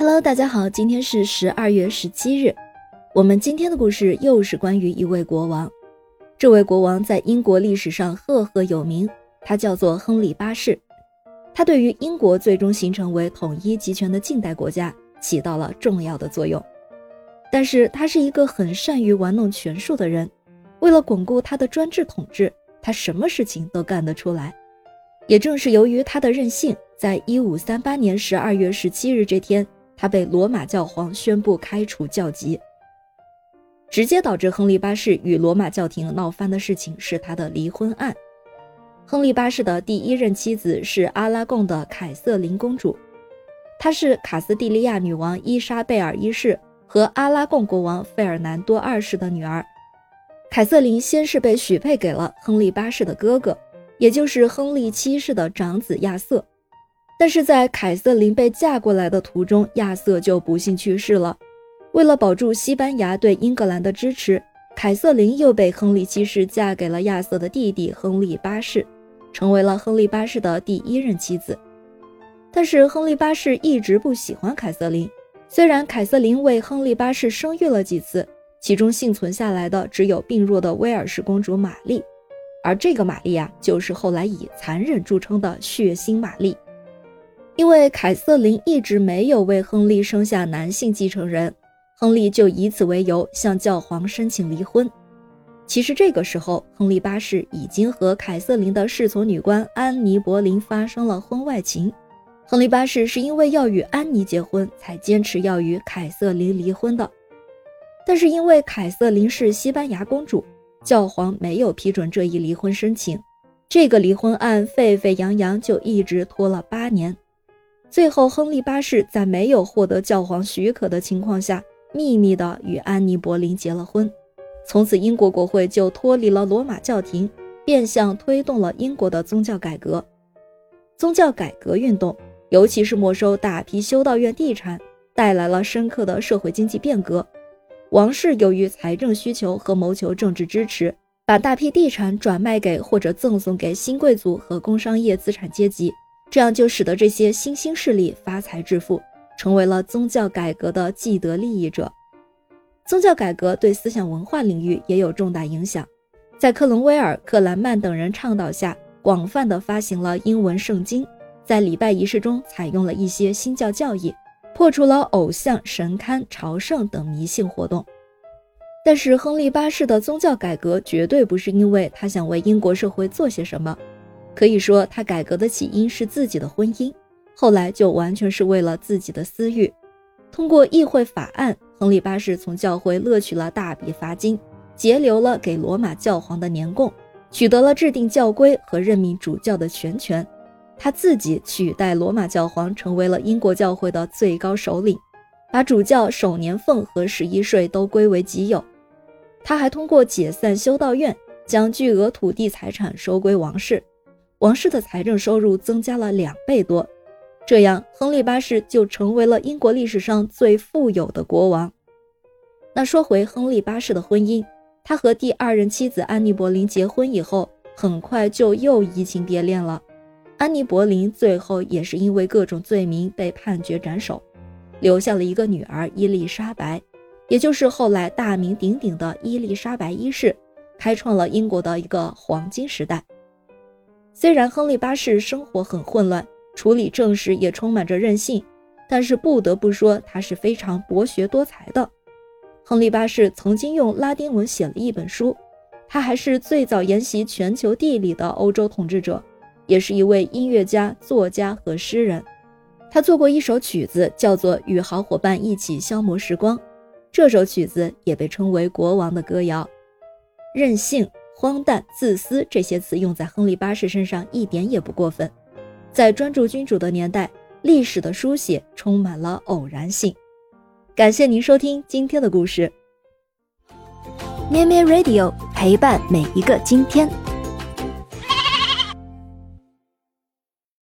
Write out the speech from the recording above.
Hello，大家好，今天是十二月十七日。我们今天的故事又是关于一位国王。这位国王在英国历史上赫赫有名，他叫做亨利八世。他对于英国最终形成为统一集权的近代国家起到了重要的作用。但是他是一个很善于玩弄权术的人，为了巩固他的专制统治，他什么事情都干得出来。也正是由于他的任性，在一五三八年十二月十七日这天。他被罗马教皇宣布开除教籍，直接导致亨利八世与罗马教廷闹翻的事情是他的离婚案。亨利八世的第一任妻子是阿拉贡的凯瑟琳公主，她是卡斯蒂利亚女王伊莎贝尔一世和阿拉贡国王费尔南多二世的女儿。凯瑟琳先是被许配给了亨利八世的哥哥，也就是亨利七世的长子亚瑟。但是在凯瑟琳被嫁过来的途中，亚瑟就不幸去世了。为了保住西班牙对英格兰的支持，凯瑟琳又被亨利七世嫁给了亚瑟的弟弟亨利八世，成为了亨利八世的第一任妻子。但是亨利八世一直不喜欢凯瑟琳，虽然凯瑟琳为亨利八世生育了几次，其中幸存下来的只有病弱的威尔士公主玛丽，而这个玛丽啊，就是后来以残忍著称的血腥玛丽。因为凯瑟琳一直没有为亨利生下男性继承人，亨利就以此为由向教皇申请离婚。其实这个时候，亨利八世已经和凯瑟琳的侍从女官安妮·柏林发生了婚外情。亨利八世是因为要与安妮结婚，才坚持要与凯瑟琳离婚的。但是因为凯瑟琳是西班牙公主，教皇没有批准这一离婚申请，这个离婚案沸沸扬扬，就一直拖了八年。最后，亨利八世在没有获得教皇许可的情况下，秘密的与安妮·柏林结了婚。从此，英国国会就脱离了罗马教廷，变相推动了英国的宗教改革。宗教改革运动，尤其是没收大批修道院地产，带来了深刻的社会经济变革。王室由于财政需求和谋求政治支持，把大批地产转卖给或者赠送给新贵族和工商业资产阶级。这样就使得这些新兴势力发财致富，成为了宗教改革的既得利益者。宗教改革对思想文化领域也有重大影响。在克伦威尔、克兰曼等人倡导下，广泛的发行了英文圣经，在礼拜仪式中采用了一些新教教义，破除了偶像、神龛、朝圣等迷信活动。但是，亨利八世的宗教改革绝对不是因为他想为英国社会做些什么。可以说，他改革的起因是自己的婚姻，后来就完全是为了自己的私欲。通过议会法案，亨利八世从教会勒取了大笔罚金，截留了给罗马教皇的年贡，取得了制定教规和任命主教的全权。他自己取代罗马教皇，成为了英国教会的最高首领，把主教首年俸和十一税都归为己有。他还通过解散修道院，将巨额土地财产收归王室。王室的财政收入增加了两倍多，这样亨利八世就成为了英国历史上最富有的国王。那说回亨利八世的婚姻，他和第二任妻子安妮·柏林结婚以后，很快就又移情别恋了。安妮·柏林最后也是因为各种罪名被判决斩首，留下了一个女儿伊丽莎白，也就是后来大名鼎鼎的伊丽莎白一世，开创了英国的一个黄金时代。虽然亨利八世生活很混乱，处理政事也充满着任性，但是不得不说他是非常博学多才的。亨利八世曾经用拉丁文写了一本书，他还是最早研习全球地理的欧洲统治者，也是一位音乐家、作家和诗人。他做过一首曲子，叫做《与好伙伴一起消磨时光》，这首曲子也被称为国王的歌谣。任性。荒诞、自私这些词用在亨利八世身上一点也不过分。在专注君主的年代，历史的书写充满了偶然性。感谢您收听今天的故事。咩咩 Radio 陪伴每一个今天。